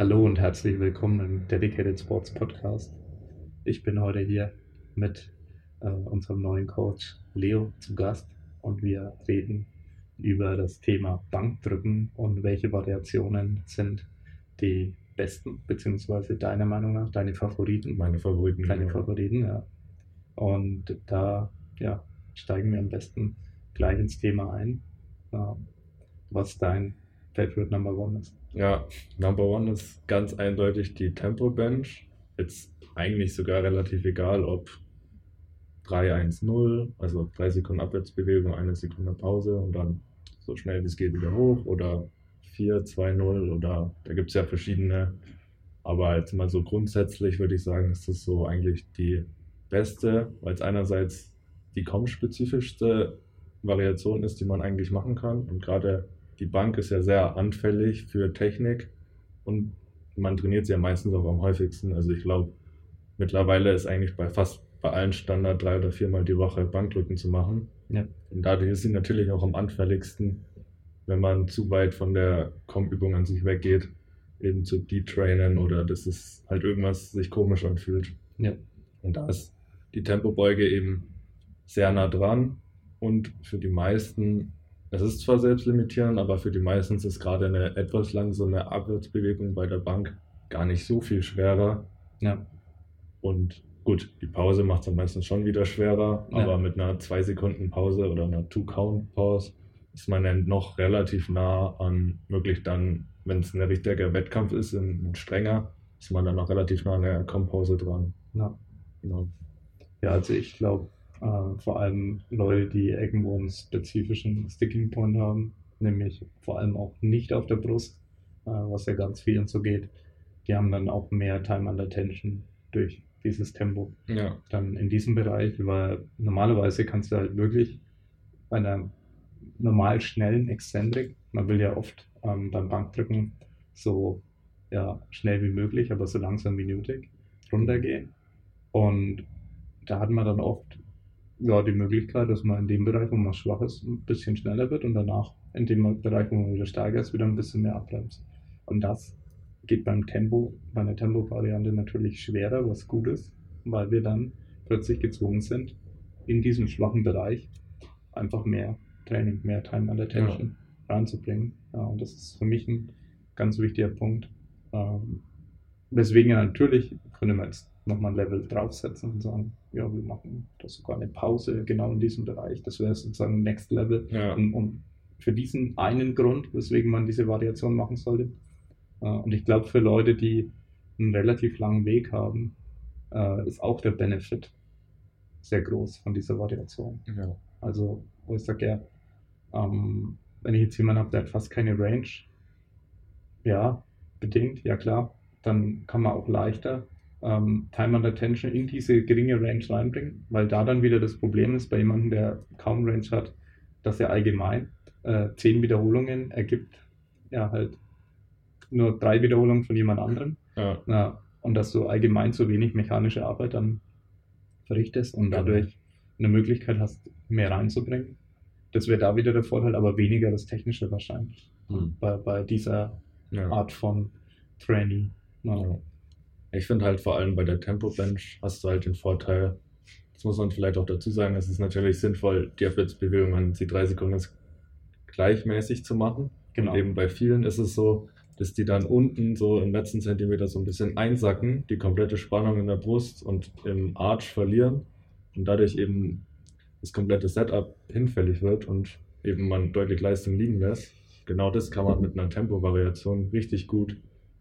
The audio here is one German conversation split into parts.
Hallo und herzlich willkommen im Dedicated Sports Podcast. Ich bin heute hier mit äh, unserem neuen Coach Leo zu Gast und wir reden über das Thema Bankdrücken und welche Variationen sind die besten, beziehungsweise deiner Meinung nach deine Favoriten. Meine Favoriten. Deine genau. Favoriten, ja. Und da ja, steigen wir am besten gleich ins Thema ein, äh, was dein Favorite Number One ist. Ja, Number One ist ganz eindeutig die Tempo Bench. Jetzt eigentlich sogar relativ egal, ob 3-1-0, also 3 Sekunden Abwärtsbewegung, eine Sekunde Pause und dann so schnell wie es geht wieder hoch oder 4-2-0 oder da gibt es ja verschiedene. Aber jetzt mal so grundsätzlich würde ich sagen, ist das so eigentlich die beste, weil es einerseits die kaum-spezifischste Variation ist, die man eigentlich machen kann. Und gerade die Bank ist ja sehr anfällig für Technik und man trainiert sie ja meistens auch am häufigsten. Also ich glaube, mittlerweile ist eigentlich bei fast bei allen Standard drei oder viermal die Woche Bankdrücken zu machen. Ja. Und dadurch ist sie natürlich auch am anfälligsten, wenn man zu weit von der Com-Übung an sich weggeht, eben zu detrainen oder dass es halt irgendwas sich komisch anfühlt. Ja. Und da ist die Tempobeuge eben sehr nah dran und für die meisten, es ist zwar selbstlimitierend, aber für die meisten ist gerade eine etwas langsame Abwärtsbewegung bei der Bank gar nicht so viel schwerer. Ja. Und gut, die Pause macht es dann meistens schon wieder schwerer, Ja. aber mit einer 2 Sekunden Pause oder einer Two-Count-Pause ist man dann noch relativ nah an wirklich dann, wenn es ein richtiger Wettkampf ist, ein, strenger, ist man dann noch relativ nah an der Kompause dran. Ja. Genau. Ja, also ich glaube, äh, vor allem Leute, die irgendwo einen spezifischen Sticking Point haben, nämlich vor allem auch nicht auf der Brust, äh, was ja ganz vielen so geht, die haben dann auch mehr Time under Tension durch dieses Tempo. Ja, Dann in diesem Bereich, weil normalerweise kannst du halt wirklich bei einer normal schnellen Exzentrik, man will ja oft ähm, beim Bankdrücken so ja, schnell wie möglich, aber so langsam wie nötig runtergehen. Und da hat man dann oft ja, die Möglichkeit, dass man in dem Bereich, wo man schwach ist, ein bisschen schneller wird und danach in dem Bereich, wo man wieder stärker ist, wieder ein bisschen mehr abbremst. Und das geht beim Tempo, bei einer Tempo-Variante natürlich schwerer, was gut ist, weil wir dann plötzlich gezwungen sind, in diesem schwachen Bereich einfach mehr Training, mehr Time under Tension reinzubringen. Ja, und das ist für mich ein ganz wichtiger Punkt. Ähm, weswegen ja natürlich können wir jetzt nochmal ein Level draufsetzen und sagen, ja, wir machen das sogar eine Pause genau in diesem Bereich. Das wäre sozusagen Next Level. ja, Und, und für diesen einen Grund, weswegen man diese Variation machen sollte. Äh, und ich glaube, für Leute, die einen relativ langen Weg haben, äh, ist auch der Benefit sehr groß von dieser Variation. ja. Also, wo ich sage, ja, ähm, wenn ich jetzt jemanden habe, der hat fast keine Range, ja, bedingt, ja klar, dann kann man auch leichter ähm, Time under Tension in diese geringe Range reinbringen, weil da dann wieder das Problem ist bei jemandem, der kaum Range hat, dass er allgemein äh, zehn Wiederholungen ergibt, ja halt nur drei Wiederholungen von jemand anderem. ja. Ja, und dass du allgemein zu wenig mechanische Arbeit dann verrichtest und dadurch eine Möglichkeit hast, mehr reinzubringen. Das wäre da wieder der Vorteil, aber weniger das Technische wahrscheinlich Hm. bei, bei dieser ja. Art von Trainee. Ja. Ich finde halt vor allem bei der Tempo Bench hast du halt den Vorteil, das muss man vielleicht auch dazu sagen, es ist natürlich sinnvoll, die Abwärtsbewegung an die drei Sekunden gleichmäßig zu machen. Genau. Und eben bei vielen ist es so, dass die dann unten so im letzten Zentimeter so ein bisschen einsacken, die komplette Spannung in der Brust und im Arch verlieren und dadurch eben das komplette Setup hinfällig wird und eben man deutlich Leistung liegen lässt. Genau das kann man mit einer Tempovariation richtig gut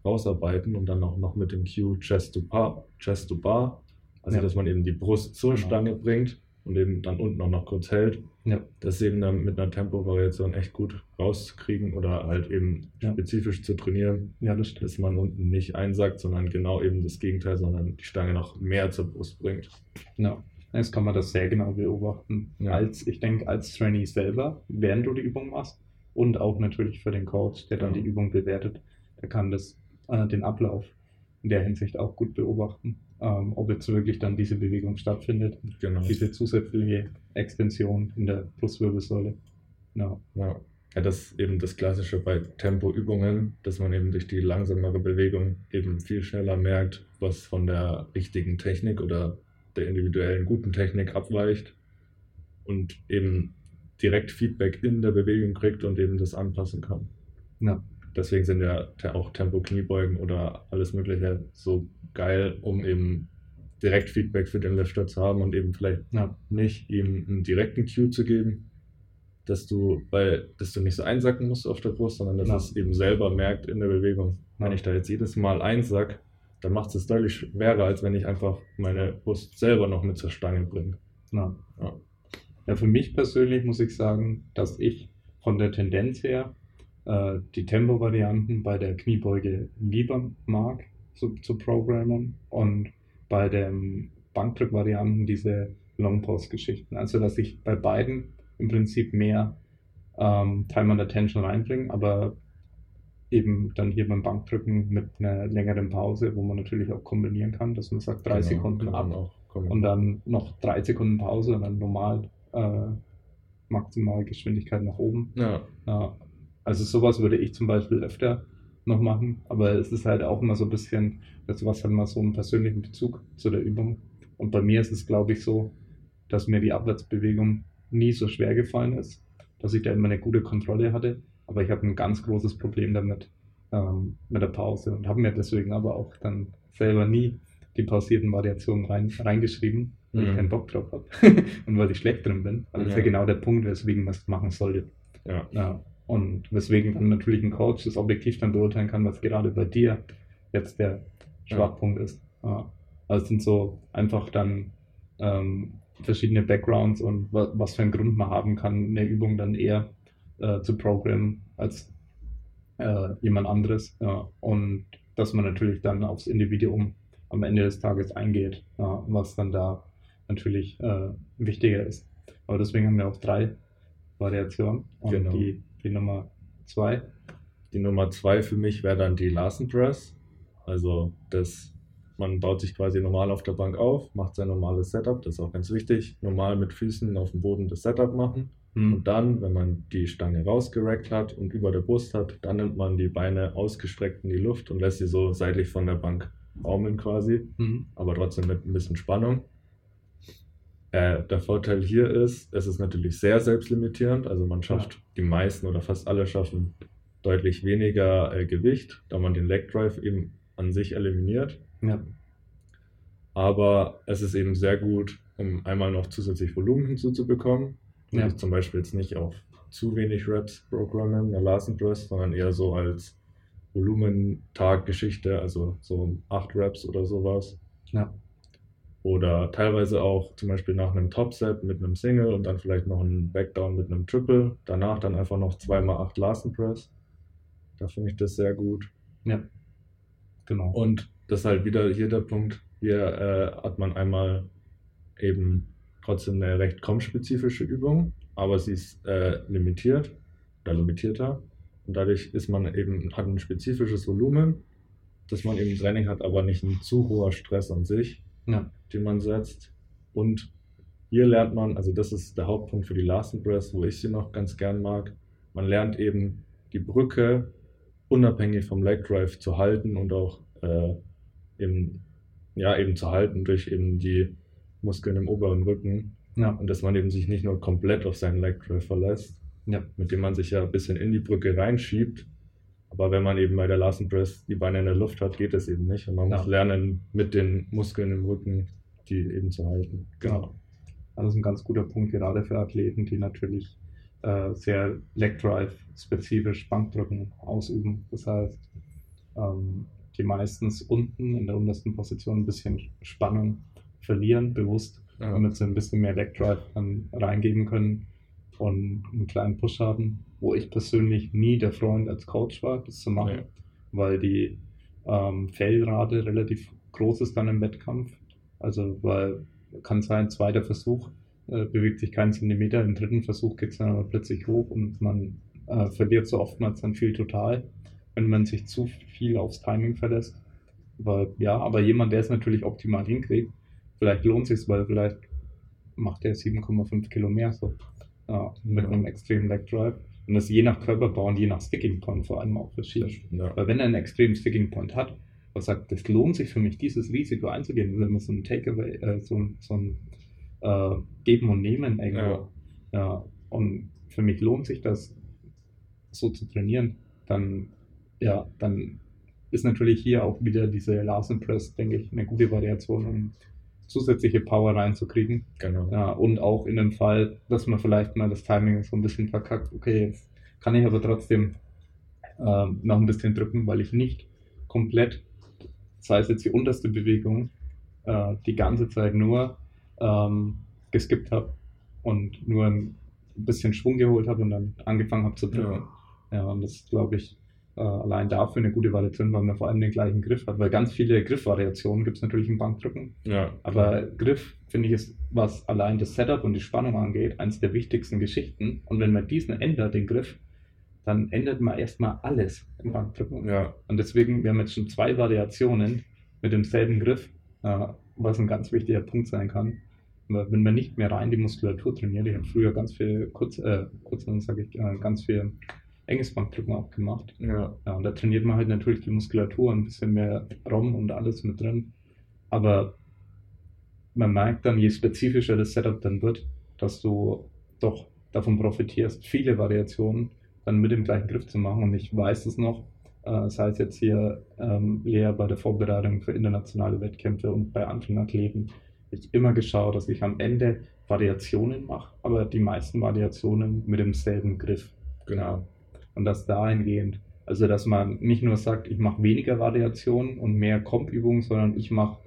rausarbeiten und dann auch noch mit dem Cue Chest to Bar, Chest to Bar, also Ja. dass man eben die Brust zur Genau. Stange bringt und eben dann unten auch noch kurz hält. Ja. Das ist eben dann mit einer Tempovariation echt gut rauszukriegen oder halt eben Ja. spezifisch zu trainieren, dass man unten nicht einsackt, sondern genau eben das Gegenteil, sondern die Stange noch mehr zur Brust bringt. Ja. Jetzt kann man das sehr genau beobachten. Als, ich denke, als Trainee selber, während du die Übung machst und auch natürlich für den Coach, der dann Ja. die Übung bewertet, der kann das, äh, den Ablauf in der Hinsicht auch gut beobachten, ähm, ob jetzt wirklich dann diese Bewegung stattfindet, Genau. diese zusätzliche Extension in der Brustwirbelsäule. Ja. Ja. ja, das ist eben das Klassische bei Tempoübungen, dass man eben durch die langsamere Bewegung eben viel schneller merkt, was von der richtigen Technik oder der individuellen guten Technik abweicht und eben direkt Feedback in der Bewegung kriegt und eben das anpassen kann. Ja. Deswegen sind ja auch Tempo-Kniebeugen oder alles Mögliche so geil, um eben direkt Feedback für den Lifter zu haben und eben vielleicht ja. nicht ihm einen direkten Cue zu geben, dass du, weil, dass du nicht so einsacken musst auf der Brust, sondern dass ja. es eben selber merkt in der Bewegung. Wenn ich da jetzt jedes Mal einsack, dann macht es deutlich schwerer, als wenn ich einfach meine Brust selber noch mit zur Stange bringe. Ja. ja. ja, für mich persönlich muss ich sagen, dass ich von der Tendenz her äh, die Tempo-Varianten bei der Kniebeuge lieber mag zu, zu programmen und bei den Bankdrück-Varianten diese Long-Pause-Geschichten. Also, dass ich bei beiden im Prinzip mehr ähm, Time and Attention reinbringen, aber eben dann hier beim Bankdrücken mit einer längeren Pause, wo man natürlich auch kombinieren kann, dass man sagt, drei genau, Sekunden ab und dann noch drei Sekunden Pause und dann normal äh, maximal Geschwindigkeit nach oben. Ja. ja. Also sowas würde ich zum Beispiel öfter noch machen, aber es ist halt auch immer so ein bisschen, dass was hat mal so einen persönlichen Bezug zu der Übung. Und bei mir ist es, glaube ich, so, dass mir die Abwärtsbewegung nie so schwer gefallen ist, dass ich da immer eine gute Kontrolle hatte. Aber ich habe ein ganz großes Problem damit, ähm, mit der Pause und habe mir deswegen aber auch dann selber nie die pausierten Variationen rein, reingeschrieben, weil mhm. ich keinen Bock drauf habe und weil ich schlecht drin bin. Also das ist ja genau der Punkt, weswegen man es machen sollte. Ja. ja. Und weswegen dann natürlich ein Coach das objektiv dann beurteilen kann, was gerade bei dir jetzt der Schwachpunkt ja. ist. Ja. Also es sind so einfach dann ähm, verschiedene Backgrounds und was für einen Grund man haben kann, eine Übung dann eher äh, zu programmen als äh, jemand anderes. Ja. Und dass man natürlich dann aufs Individuum am Ende des Tages eingeht, ja, was dann da natürlich äh, wichtiger ist. Aber deswegen haben wir auch drei Variationen. Und genau. die, die Nummer zwei. Die Nummer zwei für mich wäre dann die Larsen Press. Also das man baut sich quasi normal auf der Bank auf, macht sein normales Setup, das ist auch ganz wichtig. Normal mit Füßen auf dem Boden das Setup machen. Mhm. Und dann, wenn man die Stange rausgerackt hat und über der Brust hat, dann nimmt man die Beine ausgestreckt in die Luft und lässt sie so seitlich von der Bank baumeln quasi, mhm. aber trotzdem mit ein bisschen Spannung. Äh, der Vorteil hier ist, es ist natürlich sehr selbstlimitierend, also man schafft, ja. die meisten oder fast alle schaffen deutlich weniger äh, Gewicht, da man den Leg Drive eben an sich eliminiert. Ja. Aber es ist eben sehr gut, um einmal noch zusätzlich Volumen hinzuzubekommen. Ja. Also zum Beispiel jetzt nicht auf zu wenig Reps programmen, der Larsen Press, sondern eher so als Volumentag-Geschichte, also so 8 Reps oder sowas. Ja. Oder teilweise auch zum Beispiel nach einem Topset mit einem Single und dann vielleicht noch ein Backdown mit einem Triple. Danach dann einfach noch 2x8 Larsen Press. Da finde ich das sehr gut. Ja. Genau. Und das ist halt wieder hier der Punkt. Hier äh, hat man einmal eben trotzdem eine recht kommspezifische Übung, aber sie ist äh, limitiert oder limitierter. Und dadurch ist man eben, hat ein spezifisches Volumen, das man eben Training hat, aber nicht ein zu hoher Stress an sich, ja. den man setzt. Und hier lernt man, also das ist der Hauptpunkt für die Last Press, wo ich sie noch ganz gern mag. Man lernt eben die Brücke unabhängig vom Leg Drive zu halten und auch äh, eben, ja, eben zu halten durch eben die Muskeln im oberen Rücken. Ja. Und dass man eben sich nicht nur komplett auf seinen Leg Drive verlässt, ja. mit dem man sich ja ein bisschen in die Brücke reinschiebt. Aber wenn man eben bei der Larsen Press die Beine in der Luft hat, geht das eben nicht. Und man ja. muss lernen, mit den Muskeln im Rücken die eben zu halten. Genau. Also das ist ein ganz guter Punkt, gerade für Athleten, die natürlich äh, sehr Leg Drive spezifisch Bankdrücken ausüben. Das heißt, ähm, die meistens unten in der untersten Position ein bisschen Spannung verlieren, bewusst, ja. damit sie ein bisschen mehr Leg Drive dann reingeben können und einen kleinen Push haben, wo ich persönlich nie der Freund als Coach war, das zu machen, ja. weil die ähm, Failrate relativ groß ist dann im Wettkampf. Also, weil kann sein, zweiter Versuch äh, bewegt sich keinen Zentimeter, im dritten Versuch geht es dann aber plötzlich hoch und man äh, verliert so oftmals dann viel total wenn man sich zu viel aufs Timing verlässt. Weil, ja, aber jemand, der es natürlich optimal hinkriegt, vielleicht lohnt es sich, weil vielleicht macht er 7,5 Kilo mehr so ja, mit einem extremen Leg Drive. Und das je nach Körperbau und je nach Sticking Point vor allem auch verschieden. Ja. Weil wenn er einen extremen Sticking Point hat, was sagt, das lohnt sich für mich, dieses Risiko einzugehen, wenn man so ein Takeaway, äh, so, ein- so ein äh, Geben und Nehmen irgendwo. Ja. Ja. Und für mich lohnt sich das so zu trainieren, dann, ja, dann ist natürlich hier auch wieder diese Larsen Press, denke ich, eine gute Variation, um zusätzliche Power reinzukriegen. Genau. Ja, und auch in dem Fall, dass man vielleicht mal das Timing so ein bisschen verkackt. Okay, jetzt kann ich aber trotzdem ähm, noch ein bisschen drücken, weil ich nicht komplett, sei es jetzt die unterste Bewegung, äh, die ganze Zeit nur ähm, geskippt habe und nur ein bisschen Schwung geholt habe und dann angefangen habe zu drücken. Ja, und das glaube ich, äh, allein dafür eine gute Variation, weil man vor allem den gleichen Griff hat. Weil ganz viele Griffvariationen gibt es natürlich im Bankdrücken. Ja. Aber Griff, finde ich, ist, was allein das Setup und die Spannung angeht, eines der wichtigsten Geschichten. Und wenn man diesen ändert, den Griff, dann ändert man erstmal alles im Bankdrücken. Ja. Und deswegen, wir haben jetzt schon zwei Variationen mit demselben Griff, äh, was ein ganz wichtiger Punkt sein kann. Wenn man nicht mehr rein die Muskulatur trainiert, ich habe früher ganz viel kurz, äh, kurz sage ich, äh, ganz viel enges Bankdrücken auch gemacht. Ja. Ja, und da trainiert man halt natürlich die Muskulatur, ein bisschen mehr ROM und alles mit drin. Aber man merkt dann, je spezifischer das Setup dann wird, dass du doch davon profitierst, viele Variationen dann mit dem gleichen Griff zu machen. Und ich weiß es noch, äh, sei es jetzt hier ähm, Lea bei der Vorbereitung für internationale Wettkämpfe und bei anderen Athleten, ich immer geschaut, dass ich am Ende Variationen mache, aber die meisten Variationen mit demselben Griff. Genau. Und das dahingehend, also dass man nicht nur sagt, ich mache weniger Variationen und mehr Comp-Übungen, sondern ich mache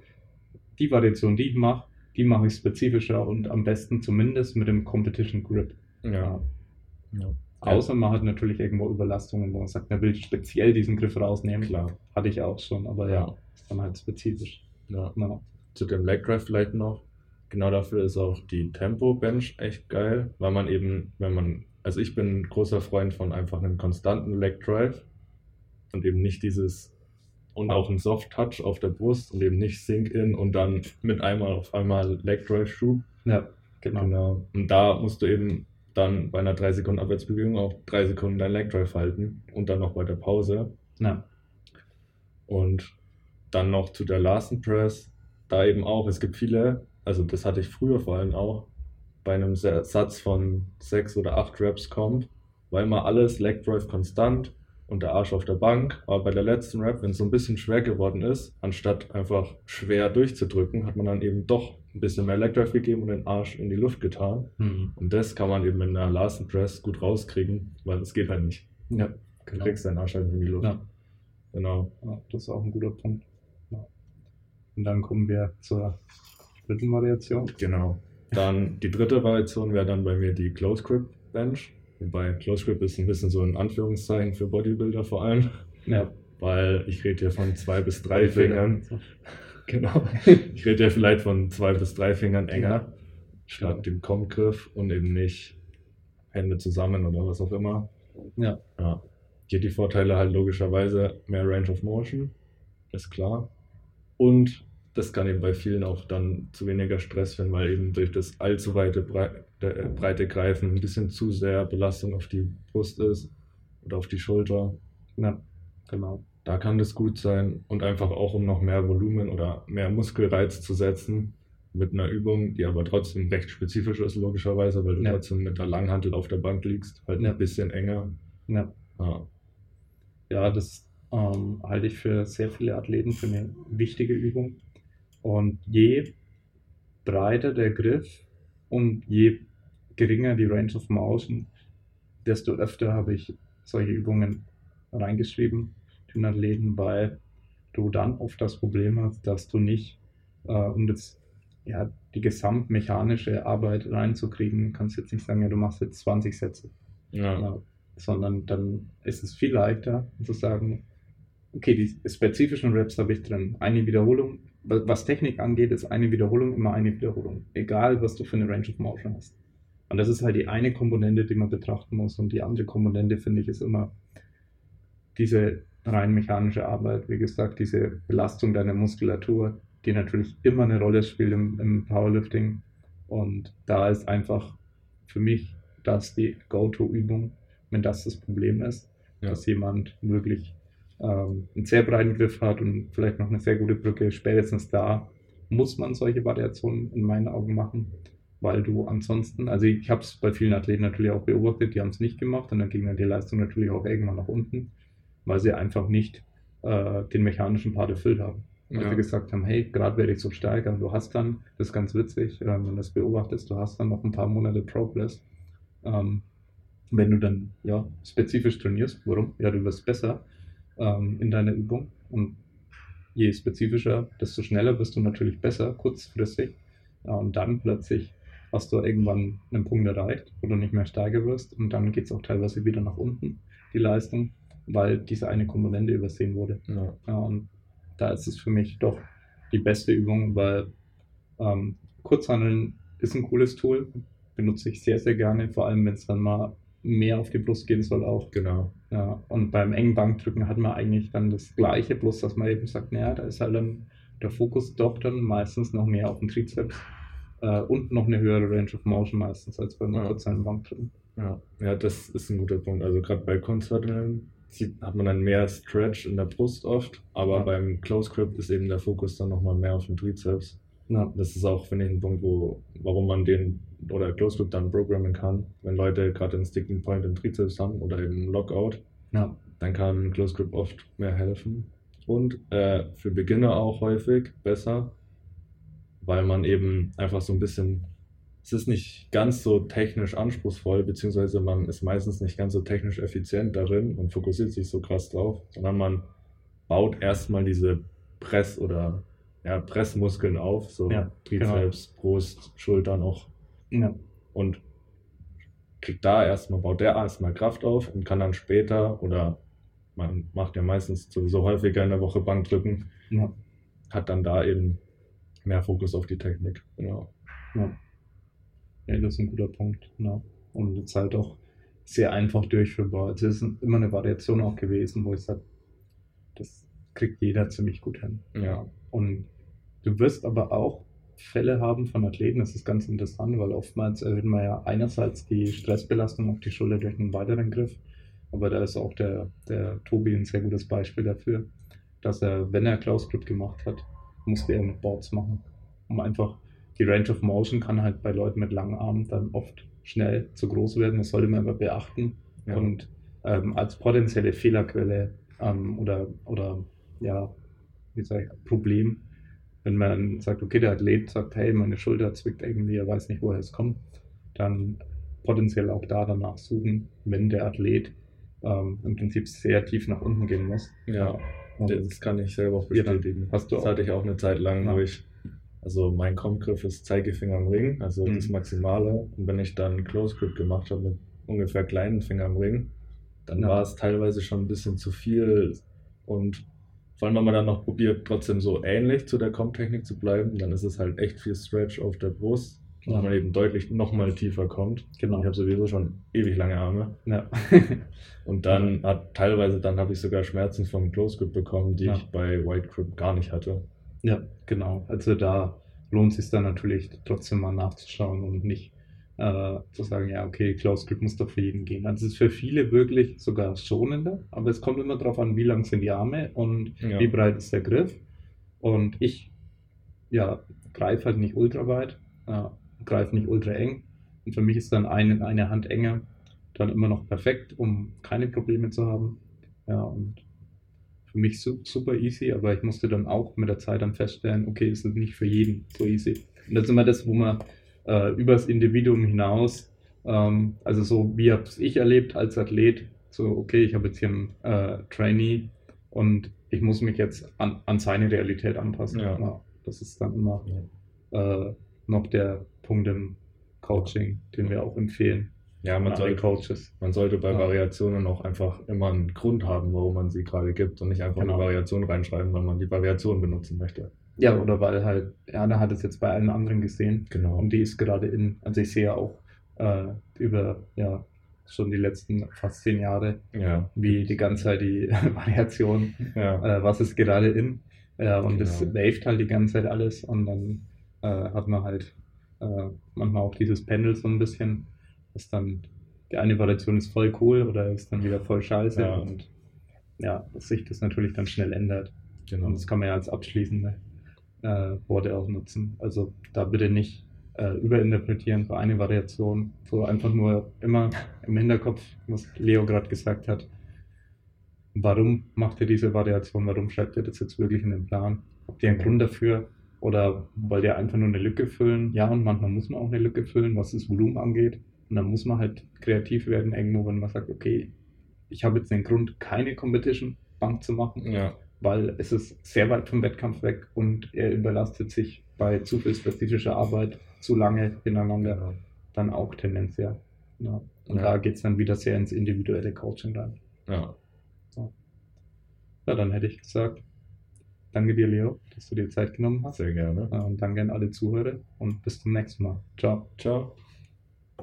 die Variation, die ich mache, die mache ich spezifischer und am besten zumindest mit dem Competition Grip. Ja. ja. Außer man hat natürlich irgendwo Überlastungen, wo man sagt, man will speziell diesen Griff rausnehmen. Klar. Hatte ich auch schon, aber ja, ist dann halt spezifisch. Ja. Ja. Zu dem Leg Drive vielleicht noch. Genau dafür ist auch die Tempo Bench echt geil, weil man eben, wenn man, also ich bin ein großer Freund von einfach einem konstanten Leg Drive und eben nicht dieses und auch ein Soft Touch auf der Brust und eben nicht Sink In und dann mit einmal auf einmal Leg Drive Schub. ja, genau. Genau. Und da musst du eben dann bei einer 3 Sekunden Abwärtsbewegung auch 3 Sekunden dein Leg Drive halten und dann noch bei der Pause. Ja. Und dann noch zu der Larsen Press, da eben auch, es gibt viele, also das hatte ich früher vor allem auch, bei einem Sa- Satz von sechs oder acht Reps kommt, war immer alles Leg Drive konstant und der Arsch auf der Bank. Aber bei der letzten Rep, wenn es so ein bisschen schwer geworden ist, anstatt einfach schwer durchzudrücken, hat man dann eben doch ein bisschen mehr Leg Drive gegeben und den Arsch in die Luft getan. Mhm. Und das kann man eben in einer Larsen Press gut rauskriegen, weil es geht halt nicht. Ja, Du genau. kriegst deinen Arsch halt in die Luft. Ja. Genau. Ja, das ist auch ein guter Punkt. Ja. Und dann kommen wir zur dritten Variation. Genau. Dann die dritte Variation wäre dann bei mir die Close Grip Bench. Wobei Close Grip ist ein bisschen so ein Anführungszeichen für Bodybuilder vor allem, Ja, weil ich rede hier von zwei bis drei Fingern. Genau. Ich rede hier vielleicht von zwei bis drei Fingern enger statt dem Kommgriff und eben nicht Hände zusammen oder was auch immer. Ja. ja. Hier die Vorteile halt logischerweise mehr Range of Motion, ist klar. Und das kann eben bei vielen auch dann zu weniger Stress führen, weil eben durch das allzu weite Brei- äh, breite Greifen ein bisschen zu sehr Belastung auf die Brust ist oder auf die Schulter. Ja, genau. Da kann das gut sein und einfach auch, um noch mehr Volumen oder mehr Muskelreiz zu setzen mit einer Übung, die aber trotzdem recht spezifisch ist, logischerweise, weil du Ja. trotzdem mit der Langhantel auf der Bank liegst, halt Ja. ein bisschen enger. Ja, Ja, ja das ähm, halte ich für sehr viele Athleten für eine wichtige Übung. Und je breiter der Griff und je geringer die Range of Motion, desto öfter habe ich solche Übungen reingeschrieben, den Athleten, weil du dann oft das Problem hast, dass du nicht, äh, um das, ja, die gesamtmechanische Arbeit reinzukriegen, kannst jetzt nicht sagen, ja, du machst jetzt 20 Sätze. ja, Ja, sondern dann ist es viel leichter zu sagen, okay, die spezifischen Raps habe ich drin. Eine Wiederholung, wa- was Technik angeht, ist eine Wiederholung immer eine Wiederholung. Egal, was du für eine Range of Motion hast. Und das ist halt die eine Komponente, die man betrachten muss. Und die andere Komponente, finde ich, ist immer diese rein mechanische Arbeit. Wie gesagt, diese Belastung deiner Muskulatur, die natürlich immer eine Rolle spielt im, im Powerlifting. Und da ist einfach für mich das die Go-To-Übung. wenn das das Problem ist, Ja. dass jemand wirklich ähm, einen sehr breiten Griff hat und vielleicht noch eine sehr gute Brücke, spätestens da muss man solche Variationen in meinen Augen machen, weil du ansonsten, also ich habe es bei vielen Athleten natürlich auch beobachtet, die haben es nicht gemacht und dann ging dann die Leistung natürlich auch irgendwann nach unten, weil sie einfach nicht äh, den mechanischen Part erfüllt haben. Weil Ja. sie gesagt haben, hey, gerade werde ich so stark, aber du hast dann, das ist ganz witzig, äh, wenn du das beobachtest, du hast dann noch ein paar Monate Progress. Ähm, wenn du dann ja spezifisch trainierst, warum? Ja, du wirst besser ähm, in deiner Übung und je spezifischer, desto schneller wirst du natürlich besser, kurzfristig. Ja, und dann plötzlich hast du irgendwann einen Punkt erreicht, wo du nicht mehr stärker wirst und dann geht es auch teilweise wieder nach unten, die Leistung, weil diese eine Komponente übersehen wurde. Ja. Ja, und da ist es für mich doch die beste Übung, weil ähm, Kurzhandeln ist ein cooles Tool, benutze ich sehr, sehr gerne, vor allem wenn es dann mal mehr auf die Brust gehen soll auch. Genau. Ja, und beim engen Bankdrücken hat man eigentlich dann das Gleiche, bloß dass man eben sagt, naja, da ist halt dann der Fokus doch dann meistens noch mehr auf den Trizeps äh, und noch eine höhere Range of Motion meistens als beim Ja. Bankdrücken. Ja. ja, das ist ein guter Punkt. Also gerade bei sieht- hat man dann mehr Stretch in der Brust oft, aber Ja. beim Close Grip ist eben der Fokus dann nochmal mehr auf den Trizeps. Ja, Das ist auch, finde ich, ein Punkt, wo, warum man den oder Close Grip dann programmen kann. Wenn Leute gerade einen Sticking Point im Trizeps haben oder eben einen Lockout, ja, dann kann Close Grip oft mehr helfen. Und äh, für Beginner auch häufig besser, weil man eben einfach so ein bisschen, es ist nicht ganz so technisch anspruchsvoll, beziehungsweise man ist meistens nicht ganz so technisch effizient darin und fokussiert sich so krass drauf, sondern man baut erstmal diese Press- oder ja, Pressmuskeln auf, so Ja, Trizeps, Brust, Schultern auch ja, und kriegt da erstmal, baut der erstmal Kraft auf und kann dann später oder man macht ja meistens sowieso häufiger in der Woche Bankdrücken, ja. hat dann da eben mehr Fokus auf die Technik. Genau. Ja. ja, das ist ein guter Punkt. Ja. Und jetzt halt auch sehr einfach durchführbar. Es ist immer eine Variation auch gewesen, wo ich sage, das kriegt jeder ziemlich gut hin. Ja. Und du wirst aber auch Fälle haben von Athleten, das ist ganz interessant, weil oftmals erhöht man ja einerseits die Stressbelastung auf die Schulter durch einen weiteren Griff, aber da ist auch der, der Tobi ein sehr gutes Beispiel dafür, dass er, wenn er Close Grip gemacht hat, musste er mit Boards machen, um einfach die Range of Motion kann halt bei Leuten mit langen Armen dann oft schnell zu groß werden. Das sollte man immer beachten. Ja. Und ähm, als potenzielle Fehlerquelle ähm, oder, oder ja, wie sag ich, Problem, wenn man sagt, okay, der Athlet sagt, hey, meine Schulter zwickt irgendwie, er weiß nicht, woher es kommt, dann potenziell auch da danach suchen, wenn der Athlet ähm, im Prinzip sehr tief nach unten gehen muss. Ja, Und das kann ich selber auch bestätigen. hast du das auch. hatte ich auch eine Zeit lang, Ja. wo ich, also mein Kompgriff ist Zeigefinger am Ring, also Mhm. das Maximale. Und wenn ich dann Close Grip gemacht habe mit ungefähr kleinen Finger am Ring, dann Ja. war es teilweise schon ein bisschen zu viel. Und vor allem, wenn man dann noch probiert, trotzdem so ähnlich zu der Komp-Technik zu bleiben, dann ist es halt echt viel Stretch auf der Brust, Ja. wo man eben deutlich nochmal tiefer kommt. Genau. Ich habe sowieso schon ewig lange Arme. ja. Und dann hat teilweise, dann habe ich sogar Schmerzen vom Close Grip bekommen, die Ja. ich bei White Grip gar nicht hatte. Ja, genau. Also da lohnt es sich dann natürlich trotzdem mal nachzuschauen und nicht äh, zu sagen, ja, okay, Close Grip muss doch für jeden gehen. Also es ist für viele wirklich sogar schonender, aber es kommt immer darauf an, wie lang sind die Arme und Ja. wie breit ist der Griff. Und ich, ja, greife halt nicht ultra weit, äh, greife nicht ultra eng. Und für mich ist dann eine, eine Hand enger dann immer noch perfekt, um keine Probleme zu haben. Ja, und für mich su super easy, aber ich musste dann auch mit der Zeit dann feststellen, okay, es ist nicht für jeden so easy. Und das ist immer das, wo man äh, übers Individuum hinaus, ähm, also so wie habe ich erlebt als Athlet, so okay, ich habe jetzt hier einen äh, Trainee und ich muss mich jetzt an, an seine Realität anpassen. Ja. das ist dann immer äh, noch der Punkt im Coaching, den wir auch empfehlen. Ja, man sollte, Coaches. man sollte bei Ja. Variationen auch einfach immer einen Grund haben, warum man sie gerade gibt und nicht einfach Genau. eine Variation reinschreiben, weil man die Variation benutzen möchte. Ja, oder weil halt, da hat es jetzt bei allen anderen gesehen Genau. und die ist gerade in, also ich sehe ja auch äh, über, ja, schon die letzten fast zehn Jahre, ja. wie die ganze Zeit die Variation, Ja. äh, was ist gerade in, äh, und es Genau. waved halt die ganze Zeit alles und dann äh, hat man halt äh, manchmal auch dieses Pendel so ein bisschen, das dann die eine Variation ist voll cool oder ist dann wieder voll scheiße Ja. und ja, dass sich das natürlich dann schnell ändert. Genau. Und das kann man ja als abschließende äh, Worte auch nutzen. Also da bitte nicht äh, überinterpretieren für eine Variation, so einfach nur immer im Hinterkopf, was Leo gerade gesagt hat. Warum macht ihr diese Variation? Warum schreibt ihr das jetzt wirklich in den Plan? Habt ihr einen Grund dafür? Oder wollt ihr einfach nur eine Lücke füllen? Ja, und manchmal muss man auch eine Lücke füllen, was das Volumen angeht. Und dann muss man halt kreativ werden irgendwo, wenn man sagt, okay, ich habe jetzt den Grund, keine Competition Bank zu machen Ja, weil es ist sehr weit vom Wettkampf weg und er überlastet sich bei zu viel spezifischer Arbeit zu lange hintereinander, genau. dann auch tendenziell. Ja. Und Ja. da geht es dann wieder sehr ins individuelle Coaching rein. Ja, Ja, dann hätte ich gesagt, danke dir, Leo, dass du dir Zeit genommen hast. sehr gerne. Ja, Und danke an alle Zuhörer und bis zum nächsten Mal. Ciao. Ciao.